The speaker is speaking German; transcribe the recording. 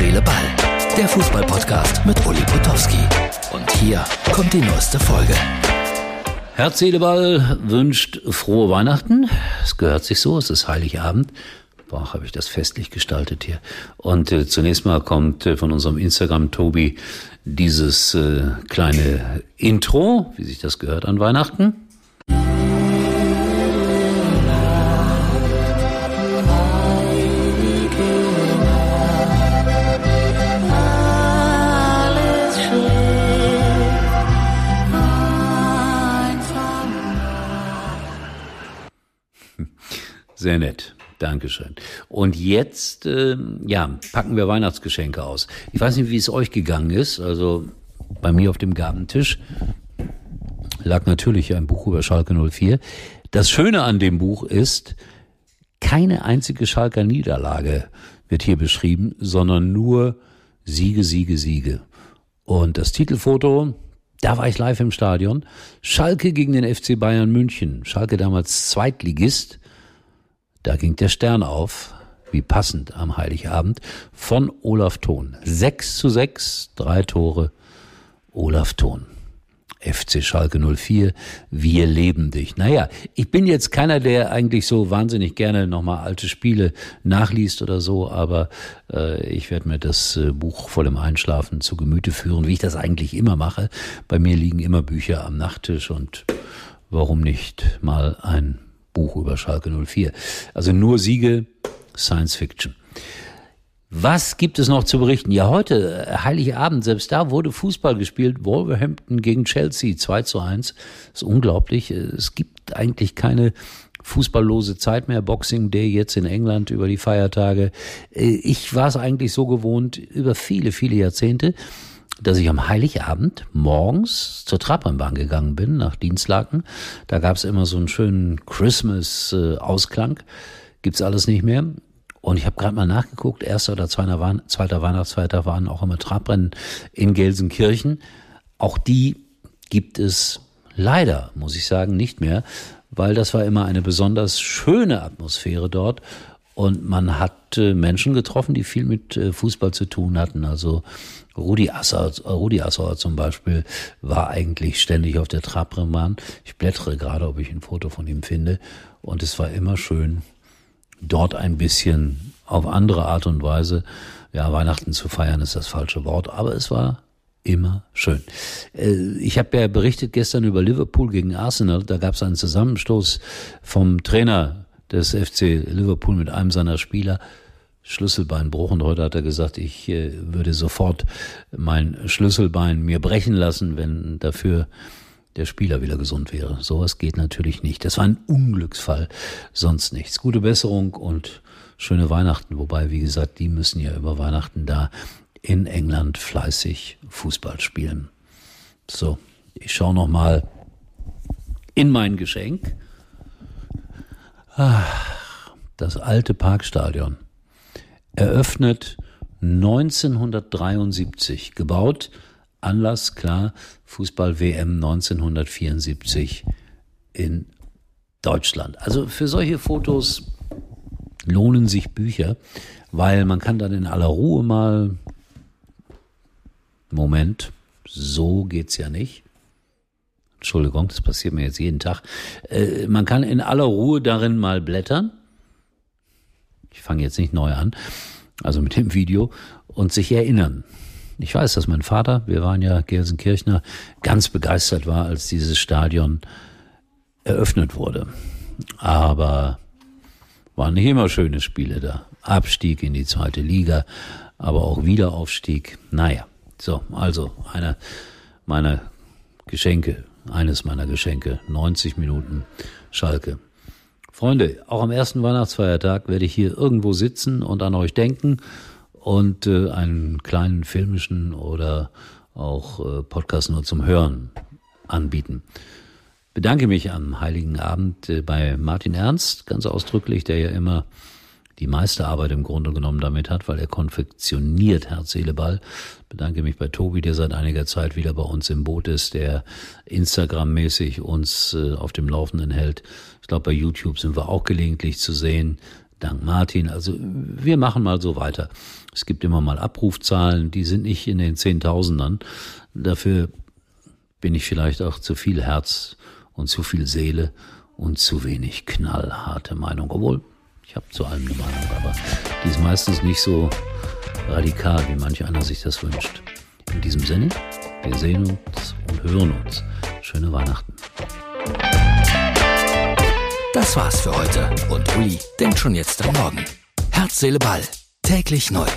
Seele, Ball. Der Fußballpodcast mit Uli Potowski. Und hier kommt die neueste Folge. Herz, Seele, Ball wünscht frohe Weihnachten. Es gehört sich so, es ist Heiligabend. Boah, habe ich das festlich gestaltet hier. Und äh, zunächst mal kommt äh, von unserem Instagram Tobi dieses äh, kleine Intro, wie sich das gehört an Weihnachten. Sehr nett. Dankeschön. Und jetzt, äh, ja, packen wir Weihnachtsgeschenke aus. Ich weiß nicht, wie es euch gegangen ist. Also bei mir auf dem Gabentisch lag natürlich ein Buch über Schalke 04. Das Schöne an dem Buch ist, keine einzige Schalker Niederlage wird hier beschrieben, sondern nur Siege, Siege, Siege. Und das Titelfoto, da war ich live im Stadion. Schalke gegen den FC Bayern München. Schalke damals Zweitligist da ging der Stern auf, wie passend am Heiligabend, von Olaf Thon. 6 zu 6, drei Tore, Olaf Thon. FC Schalke 04, wir leben dich. Naja, ich bin jetzt keiner, der eigentlich so wahnsinnig gerne nochmal alte Spiele nachliest oder so, aber äh, ich werde mir das äh, Buch vor dem Einschlafen zu Gemüte führen, wie ich das eigentlich immer mache. Bei mir liegen immer Bücher am Nachttisch und warum nicht mal ein Buch über Schalke 04. Also nur Siege, Science Fiction. Was gibt es noch zu berichten? Ja, heute, äh, Heiligabend, selbst da wurde Fußball gespielt. Wolverhampton gegen Chelsea, 2 zu 1. Das ist unglaublich. Es gibt eigentlich keine fußballlose Zeit mehr. Boxing Day jetzt in England über die Feiertage. Äh, ich war es eigentlich so gewohnt über viele, viele Jahrzehnte dass ich am Heiligabend morgens zur Trabrennbahn gegangen bin, nach Dienstlaken. Da gab es immer so einen schönen Christmas-Ausklang. Gibt's alles nicht mehr. Und ich habe gerade mal nachgeguckt, erster oder zweiter, Weihnachtsfeiertag waren auch immer Trabrennen in Gelsenkirchen. Auch die gibt es leider, muss ich sagen, nicht mehr, weil das war immer eine besonders schöne Atmosphäre dort. Und man hat äh, Menschen getroffen, die viel mit äh, Fußball zu tun hatten. Also Rudi Assauer, Rudi Assauer zum Beispiel war eigentlich ständig auf der Trabrennbahn. Ich blättere gerade, ob ich ein Foto von ihm finde. Und es war immer schön, dort ein bisschen auf andere Art und Weise, ja, Weihnachten zu feiern ist das falsche Wort, aber es war immer schön. Äh, ich habe ja berichtet gestern über Liverpool gegen Arsenal. Da gab es einen Zusammenstoß vom Trainer des FC Liverpool mit einem seiner Spieler. Schlüsselbeinbruch und heute hat er gesagt, ich äh, würde sofort mein Schlüsselbein mir brechen lassen, wenn dafür der Spieler wieder gesund wäre. Sowas geht natürlich nicht. Das war ein Unglücksfall, sonst nichts. Gute Besserung und schöne Weihnachten. Wobei, wie gesagt, die müssen ja über Weihnachten da in England fleißig Fußball spielen. So, ich schaue noch mal in mein Geschenk. Ach, das alte Parkstadion eröffnet 1973, gebaut, Anlass klar, Fußball-WM 1974 in Deutschland. Also für solche Fotos lohnen sich Bücher, weil man kann dann in aller Ruhe mal, Moment, so geht's ja nicht. Entschuldigung, das passiert mir jetzt jeden Tag. Äh, man kann in aller Ruhe darin mal blättern ich fange jetzt nicht neu an, also mit dem Video, und sich erinnern. Ich weiß, dass mein Vater, wir waren ja Gelsenkirchner, ganz begeistert war, als dieses Stadion eröffnet wurde. Aber waren nicht immer schöne Spiele da. Abstieg in die zweite Liga, aber auch Wiederaufstieg. Naja, so, also einer meiner Geschenke, eines meiner Geschenke, 90 Minuten Schalke. Freunde, auch am ersten Weihnachtsfeiertag werde ich hier irgendwo sitzen und an euch denken und äh, einen kleinen filmischen oder auch äh, Podcast nur zum Hören anbieten. Bedanke mich am Heiligen Abend äh, bei Martin Ernst ganz ausdrücklich, der ja immer die meiste Arbeit im Grunde genommen damit hat, weil er konfektioniert Herz, Seele, Ball. Bedanke mich bei Tobi, der seit einiger Zeit wieder bei uns im Boot ist, der Instagram-mäßig uns äh, auf dem Laufenden hält. Ich glaube, bei YouTube sind wir auch gelegentlich zu sehen. dank Martin. Also wir machen mal so weiter. Es gibt immer mal Abrufzahlen, die sind nicht in den Zehntausendern. Dafür bin ich vielleicht auch zu viel Herz und zu viel Seele und zu wenig knallharte Meinung. Obwohl, ich habe zu allem eine Meinung, aber die ist meistens nicht so radikal, wie manch einer sich das wünscht. In diesem Sinne, wir sehen uns und hören uns. Schöne Weihnachten. Das war's für heute und Uli denkt schon jetzt am Morgen. Herz, Seele, Ball. Täglich neu.